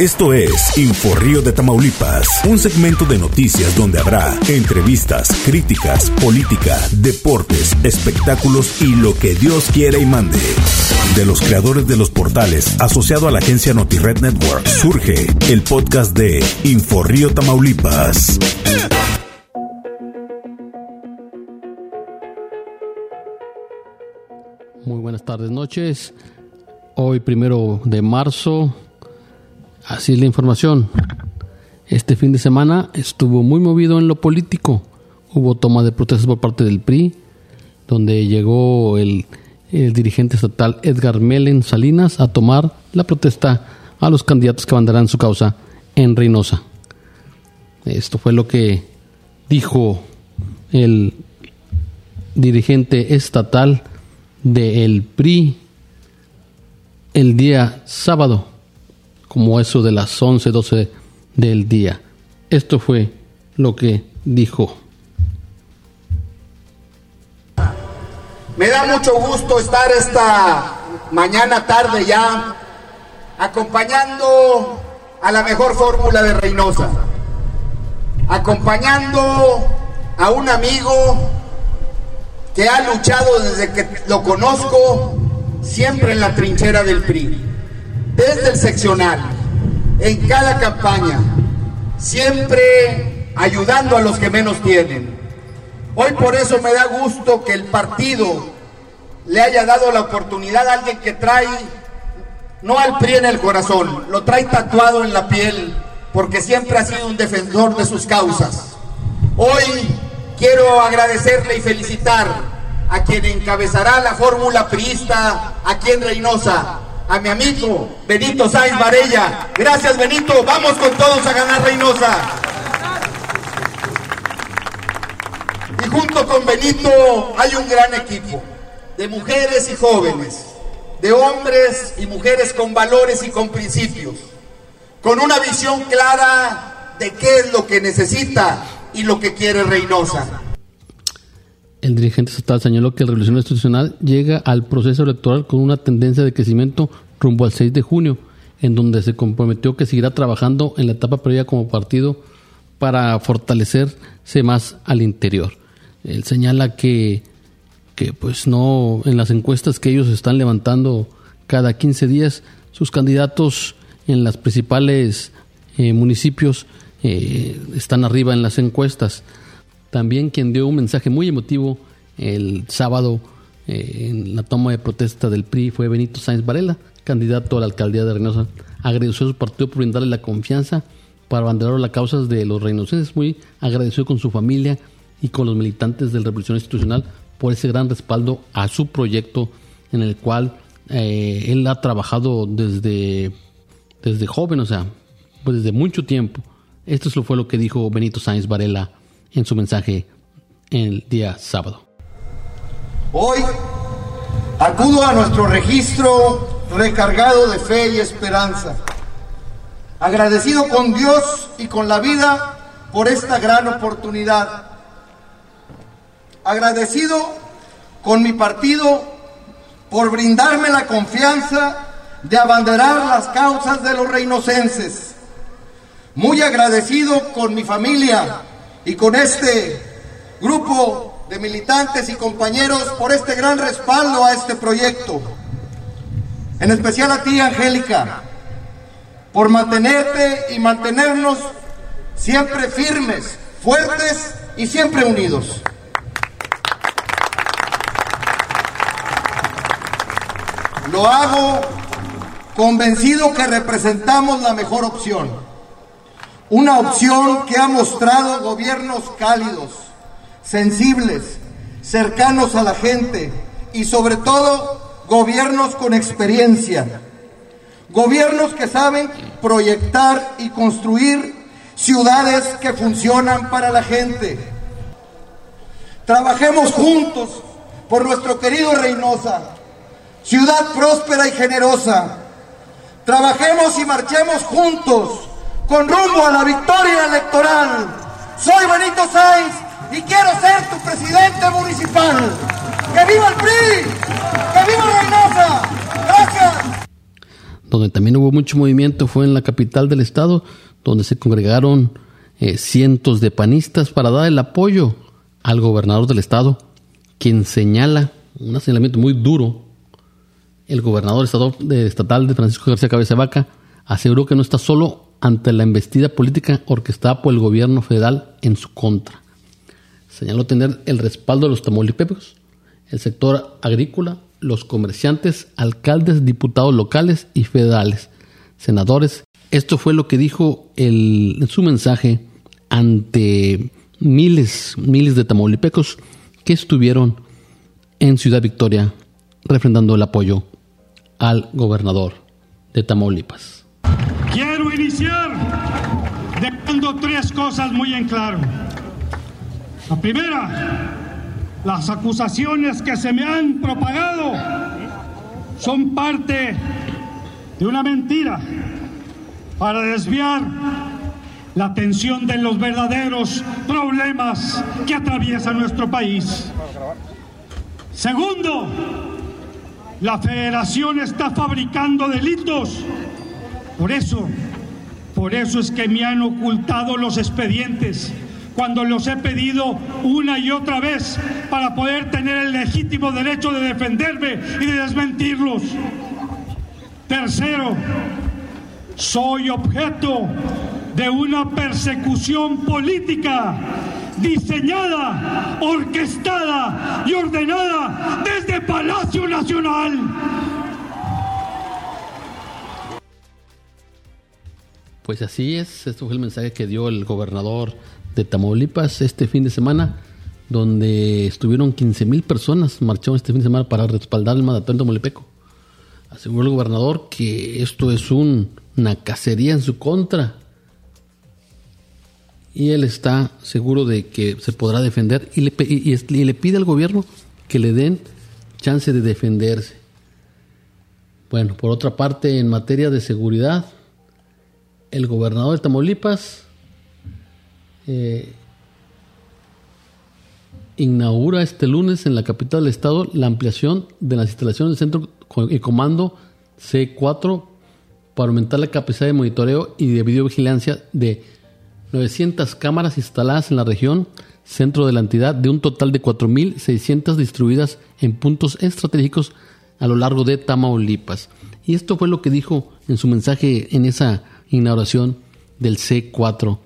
Esto es Inforrío de Tamaulipas, un segmento de noticias donde habrá entrevistas, críticas, política, deportes, espectáculos y lo que Dios quiera y mande. De los creadores de los portales asociado a la agencia NotiRed Network, surge el podcast de Inforrío Tamaulipas. Muy buenas tardes, noches. Hoy, primero de marzo, así es la información. Este fin de semana estuvo muy movido en lo político. Hubo toma de protestas por parte del PRI, donde llegó el, dirigente estatal Edgar Melen Salinas a tomar la protesta a los candidatos que abandarán su causa en Reynosa. Esto fue lo que dijo el dirigente estatal del PRI el día sábado, como eso de las 11, 12 del día. Esto fue lo que dijo. Me da mucho gusto estar esta mañana tarde ya acompañando a la mejor fórmula de Reynosa, acompañando a un amigo que ha luchado desde que lo conozco, siempre en la trinchera del PRI, desde el seccional, en cada campaña, siempre ayudando a los que menos tienen. Hoy por eso me da gusto que el partido le haya dado la oportunidad a alguien que trae, no al PRI en el corazón, lo trae tatuado en la piel, porque siempre ha sido un defensor de sus causas. Hoy quiero agradecerle y felicitar a quien encabezará la fórmula priista aquí en Reynosa, a mi amigo Benito Sáenz Varella. Gracias Benito, vamos con todos a ganar Reynosa. Y junto con Benito hay un gran equipo de mujeres y jóvenes, de hombres y mujeres con valores y con principios, con una visión clara de qué es lo que necesita y lo que quiere Reynosa. El dirigente estatal señaló que la revolución institucional llega al proceso electoral con una tendencia de crecimiento rumbo al 6 de junio, en donde se comprometió que seguirá trabajando en la etapa previa como partido para fortalecerse más al interior. Él señala que, que pues no, en las encuestas que ellos están levantando cada 15 días, sus candidatos en las principales eh, municipios eh, están arriba en las encuestas. También quien dio un mensaje muy emotivo el sábado eh, en la toma de protesta del PRI fue Benito Sáenz Varela, candidato a la alcaldía de Reynosa. Agradeció a su partido por brindarle la confianza para abanderar las causas de los reynosenses. Muy agradecido con su familia y con los militantes de la Revolución Institucional por ese gran respaldo a su proyecto en el cual eh, él ha trabajado desde, desde joven, o sea, pues desde mucho tiempo. Esto fue lo que dijo Benito Sáenz Varela en su mensaje el día sábado. Hoy acudo a nuestro registro recargado de fe y esperanza, agradecido con Dios y con la vida por esta gran oportunidad, agradecido con mi partido por brindarme la confianza de abanderar las causas de los reinocenses, muy agradecido con mi familia, y con este grupo de militantes y compañeros por este gran respaldo a este proyecto. En especial a ti, Angélica, por mantenerte y mantenernos siempre firmes, fuertes y siempre unidos. Lo hago convencido que representamos la mejor opción una opción que ha mostrado gobiernos cálidos, sensibles, cercanos a la gente y sobre todo gobiernos con experiencia. Gobiernos que saben proyectar y construir ciudades que funcionan para la gente. Trabajemos juntos por nuestro querido Reynosa, ciudad próspera y generosa. Trabajemos y marchemos juntos con rumbo a la victoria electoral. Soy Benito Sáenz y quiero ser tu presidente municipal. ¡Que viva el PRI! ¡Que viva Reynosa! ¡Gracias! donde también hubo mucho movimiento fue en la capital del estado, donde se congregaron eh, cientos de panistas para dar el apoyo al gobernador del estado, quien señala, un señalamiento muy duro, el gobernador estatal de Francisco García Cabeza Vaca aseguró que no está solo ante la embestida política orquestada por el gobierno federal en su contra. Señaló tener el respaldo de los tamaulipecos, el sector agrícola, los comerciantes, alcaldes, diputados locales y federales, senadores. Esto fue lo que dijo en su mensaje ante miles, miles de tamaulipecos que estuvieron en Ciudad Victoria refrendando el apoyo al gobernador de Tamaulipas. Iniciar dejando tres cosas muy en claro. La primera, las acusaciones que se me han propagado son parte de una mentira para desviar la atención de los verdaderos problemas que atraviesa nuestro país. Segundo, la federación está fabricando delitos. Por eso, por eso es que me han ocultado los expedientes cuando los he pedido una y otra vez para poder tener el legítimo derecho de defenderme y de desmentirlos. Tercero, soy objeto de una persecución política diseñada, orquestada y ordenada desde Palacio Nacional. Pues así es, esto fue el mensaje que dio el gobernador de Tamaulipas este fin de semana, donde estuvieron 15 mil personas, marcharon este fin de semana para respaldar el mandatario tamaulipeco. Aseguró el gobernador que esto es una cacería en su contra. Y él está seguro de que se podrá defender y le, y le pide al gobierno que le den chance de defenderse. Bueno, por otra parte, en materia de seguridad, el gobernador de Tamaulipas eh, inaugura este lunes en la capital del estado la ampliación de las instalaciones del centro y comando C4 para aumentar la capacidad de monitoreo y de videovigilancia de 900 cámaras instaladas en la región centro de la entidad de un total de 4.600 distribuidas en puntos estratégicos a lo largo de Tamaulipas. Y esto fue lo que dijo en su mensaje en esa inauguración del C4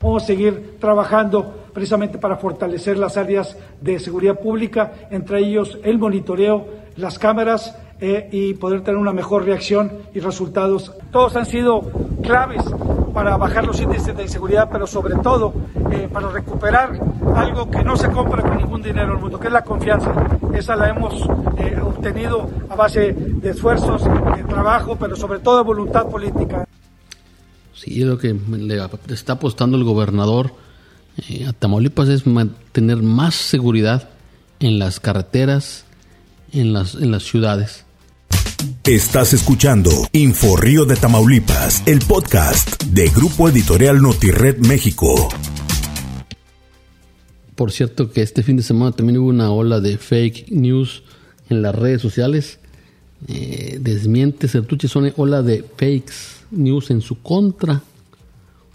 Vamos a seguir trabajando precisamente para fortalecer las áreas de seguridad pública, entre ellos el monitoreo, las cámaras eh, y poder tener una mejor reacción y resultados. Todos han sido claves para bajar los índices de inseguridad, pero sobre todo eh, para recuperar algo que no se compra con ningún dinero en el mundo, que es la confianza. Esa la hemos eh, obtenido a base de esfuerzos, de trabajo, pero sobre todo de voluntad política. Sí, lo que le está apostando el gobernador eh, a Tamaulipas es mantener más seguridad en las carreteras, en las, en las ciudades. Estás escuchando Info Río de Tamaulipas, el podcast de Grupo Editorial Notired México. Por cierto que este fin de semana también hubo una ola de fake news en las redes sociales. Eh, desmiente Sertuche son ola de fakes news en su contra.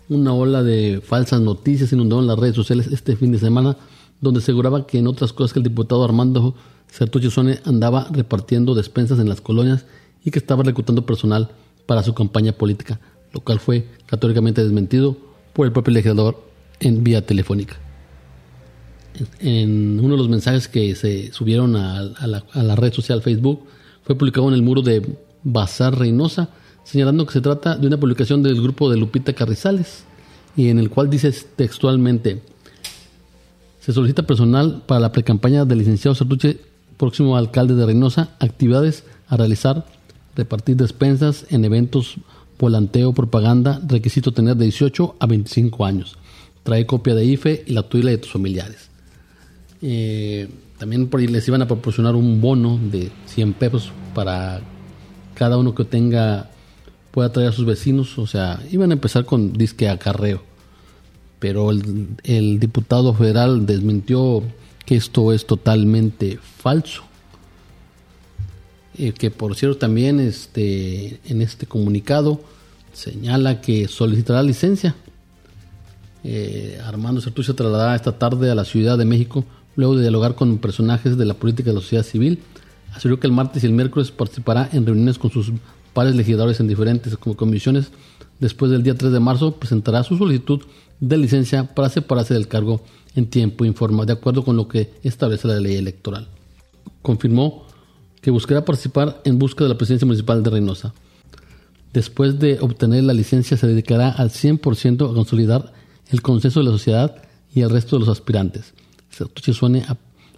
Una ola de falsas noticias inundó en las redes sociales este fin de semana, donde aseguraba que en otras cosas que el diputado Armando Sertucci Sone andaba repartiendo despensas en las colonias y que estaba reclutando personal para su campaña política, lo cual fue católicamente desmentido por el propio legislador en vía telefónica. En uno de los mensajes que se subieron a la red social Facebook fue publicado en el muro de Bazar Reynosa, señalando que se trata de una publicación del grupo de Lupita Carrizales y en el cual dice textualmente, se solicita personal para la precampaña del licenciado Sertuche, próximo alcalde de Reynosa, actividades a realizar, repartir despensas en eventos, volanteo, propaganda, requisito tener de 18 a 25 años. Trae copia de IFE y la tuya de tus familiares. Eh, también les iban a proporcionar un bono de 100 pesos para cada uno que tenga pueda traer a sus vecinos. O sea, iban a empezar con disque acarreo. Pero el, el diputado federal desmintió que esto es totalmente falso. eh, que por cierto también este, en este comunicado señala que solicitará licencia. Eh, Armando Sertu se trasladará esta tarde a la Ciudad de México luego de dialogar con personajes de la política de la sociedad civil. Aseguró que el martes y el miércoles participará en reuniones con sus pares legisladores en diferentes comisiones. Después del día 3 de marzo presentará su solicitud de licencia para separarse del cargo en tiempo y forma, de acuerdo con lo que establece la ley electoral. Confirmó que buscará participar en busca de la presidencia municipal de Reynosa. Después de obtener la licencia, se dedicará al 100% a consolidar el consenso de la sociedad y el resto de los aspirantes. Suene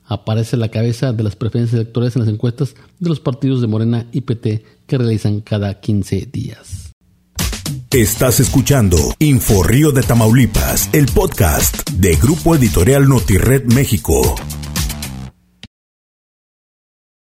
aparece la cabeza de las preferencias electorales en las encuestas de los partidos de Morena y PT que realizan cada 15 días. Estás escuchando Info Río de Tamaulipas, el podcast de Grupo Editorial Notired México.